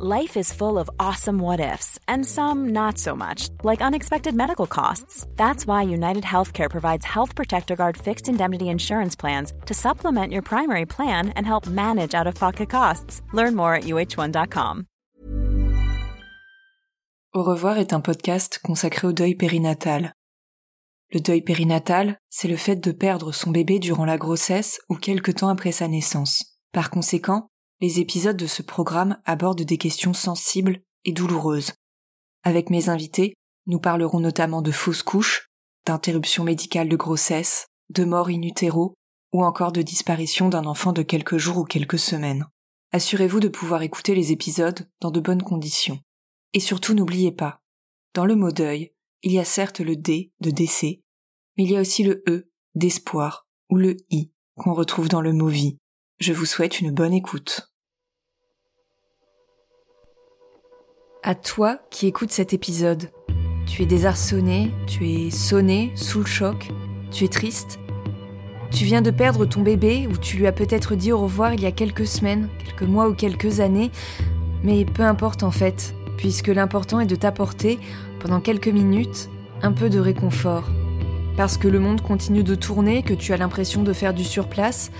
Life is full of awesome what ifs, and some not so much, like unexpected medical costs. That's why United Healthcare provides Health Protector Guard fixed indemnity insurance plans to supplement your primary plan and help manage out of pocket costs. Learn more at uh1.com. Au revoir est un podcast consacré au deuil périnatal. Le deuil périnatal, c'est le fait de perdre son bébé durant la grossesse ou quelque temps après sa naissance. Par conséquent, les épisodes de ce programme abordent des questions sensibles et douloureuses. Avec mes invités, nous parlerons notamment de fausses couches, d'interruption médicale de grossesse, de mort in utero ou encore de disparition d'un enfant de quelques jours ou quelques semaines. Assurez-vous de pouvoir écouter les épisodes dans de bonnes conditions. Et surtout n'oubliez pas, dans le mot deuil, il y a certes le D de décès, mais il y a aussi le E d'espoir ou le I qu'on retrouve dans le mot vie. Je vous souhaite une bonne écoute. À toi qui écoutes cet épisode, tu es désarçonné, tu es sonné, sous le choc, tu es triste. Tu viens de perdre ton bébé ou tu lui as peut-être dit au revoir il y a quelques semaines, quelques mois ou quelques années, mais peu importe en fait, puisque l'important est de t'apporter, pendant quelques minutes, un peu de réconfort. Parce que le monde continue de tourner, que tu as l'impression de faire du surplace,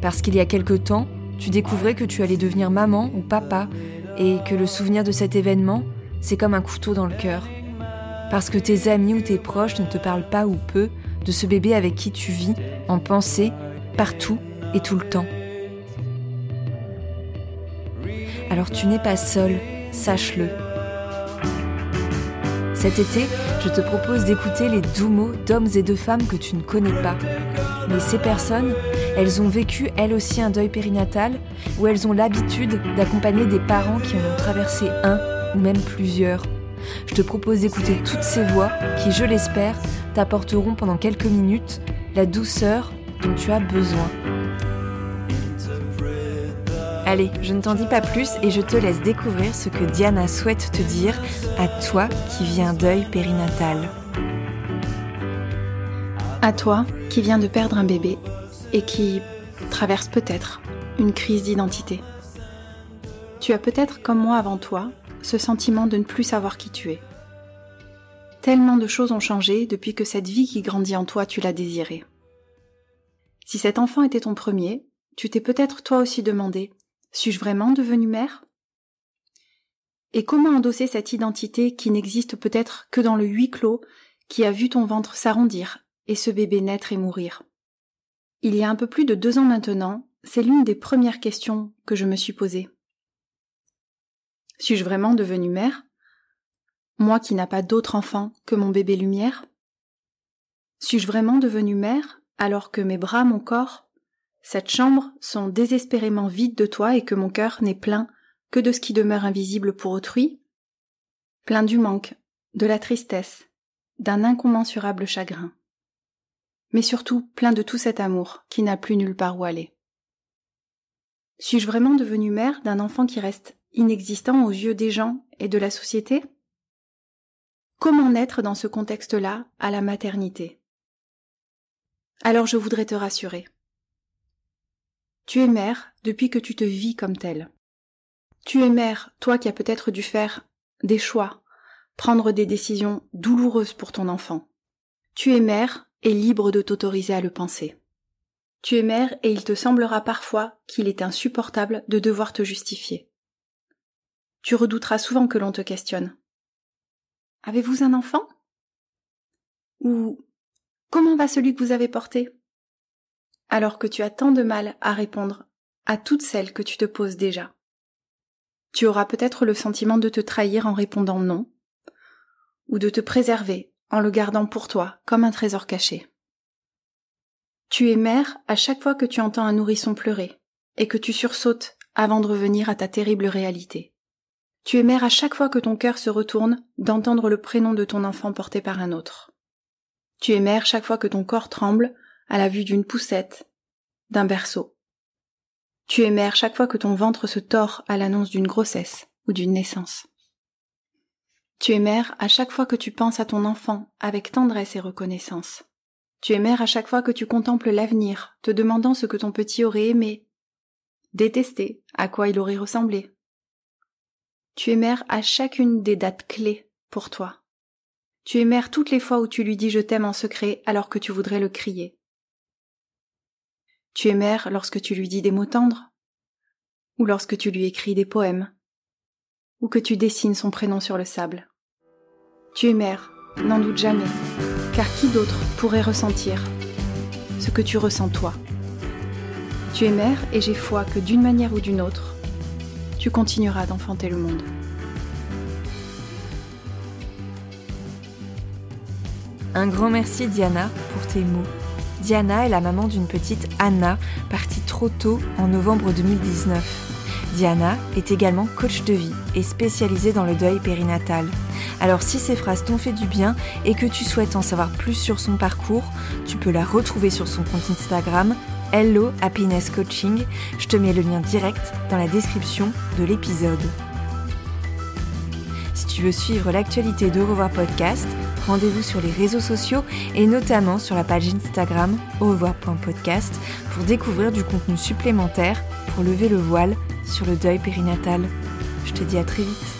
parce qu'il y a quelque temps, tu découvrais que tu allais devenir maman ou papa et que le souvenir de cet événement, c'est comme un couteau dans le cœur. Parce que tes amis ou tes proches ne te parlent pas ou peu de ce bébé avec qui tu vis, en pensée, partout et tout le temps. Alors tu n'es pas seul, sache-le. Cet été, je te propose d'écouter les doux mots d'hommes et de femmes que tu ne connais pas. Mais ces personnes, elles ont vécu elles aussi un deuil périnatal ou elles ont l'habitude d'accompagner des parents qui en ont traversé un ou même plusieurs. Je te propose d'écouter toutes ces voix qui, je l'espère, t'apporteront pendant quelques minutes la douceur dont tu as besoin. Allez, je ne t'en dis pas plus et je te laisse découvrir ce que Diana souhaite te dire à toi qui un deuil périnatal. À toi qui viens de perdre un bébé et qui traverse peut-être une crise d'identité. Tu as peut-être, comme moi avant toi, ce sentiment de ne plus savoir qui tu es. Tellement de choses ont changé depuis que cette vie qui grandit en toi, tu l'as désirée. Si cet enfant était ton premier, tu t'es peut-être toi aussi demandé suis-je vraiment devenue mère? Et comment endosser cette identité qui n'existe peut-être que dans le huis clos qui a vu ton ventre s'arrondir et ce bébé naître et mourir? Il y a un peu plus de deux ans maintenant, c'est l'une des premières questions que je me suis posée. Suis-je vraiment devenue mère? Moi qui n'a pas d'autre enfant que mon bébé lumière? Suis-je vraiment devenue mère alors que mes bras, mon corps, cette chambre sont désespérément vides de toi et que mon cœur n'est plein que de ce qui demeure invisible pour autrui, plein du manque, de la tristesse, d'un incommensurable chagrin, mais surtout plein de tout cet amour qui n'a plus nulle part où aller. Suis-je vraiment devenue mère d'un enfant qui reste inexistant aux yeux des gens et de la société? Comment naître dans ce contexte-là à la maternité? Alors je voudrais te rassurer. Tu es mère depuis que tu te vis comme telle. Tu es mère, toi qui as peut-être dû faire des choix, prendre des décisions douloureuses pour ton enfant. Tu es mère et libre de t'autoriser à le penser. Tu es mère et il te semblera parfois qu'il est insupportable de devoir te justifier. Tu redouteras souvent que l'on te questionne. Avez-vous un enfant? Ou comment va celui que vous avez porté? Alors que tu as tant de mal à répondre à toutes celles que tu te poses déjà. Tu auras peut-être le sentiment de te trahir en répondant non, ou de te préserver en le gardant pour toi comme un trésor caché. Tu es mère à chaque fois que tu entends un nourrisson pleurer, et que tu sursautes avant de revenir à ta terrible réalité. Tu es mère à chaque fois que ton cœur se retourne d'entendre le prénom de ton enfant porté par un autre. Tu es mère chaque fois que ton corps tremble à la vue d'une poussette, d'un berceau. Tu es mère chaque fois que ton ventre se tord à l'annonce d'une grossesse ou d'une naissance. Tu es mère à chaque fois que tu penses à ton enfant avec tendresse et reconnaissance. Tu es mère à chaque fois que tu contemples l'avenir, te demandant ce que ton petit aurait aimé, détesté, à quoi il aurait ressemblé. Tu es mère à chacune des dates clés pour toi. Tu es mère toutes les fois où tu lui dis je t'aime en secret alors que tu voudrais le crier. Tu es mère lorsque tu lui dis des mots tendres, ou lorsque tu lui écris des poèmes, ou que tu dessines son prénom sur le sable? Tu es mère, n'en doute jamais, car qui d'autre pourrait ressentir ce que tu ressens toi? Tu es mère et j'ai foi que d'une manière ou d'une autre, tu continueras d'enfanter le monde. Un grand merci Diana pour tes mots Diana est la maman d'une petite Anna, partie trop tôt en novembre 2019. Diana est également coach de vie et spécialisée dans le deuil périnatal. Alors si ces phrases t'ont fait du bien et que tu souhaites en savoir plus sur son parcours, tu peux la retrouver sur son compte Instagram Hello Happiness Coaching. Je te mets le lien direct dans la description de l'épisode. Si tu veux suivre l'actualité de Revoir Podcast, rendez-vous sur les réseaux sociaux et notamment sur la page Instagram au revoir.podcast pour découvrir du contenu supplémentaire pour lever le voile sur le deuil périnatal. Je te dis à très vite.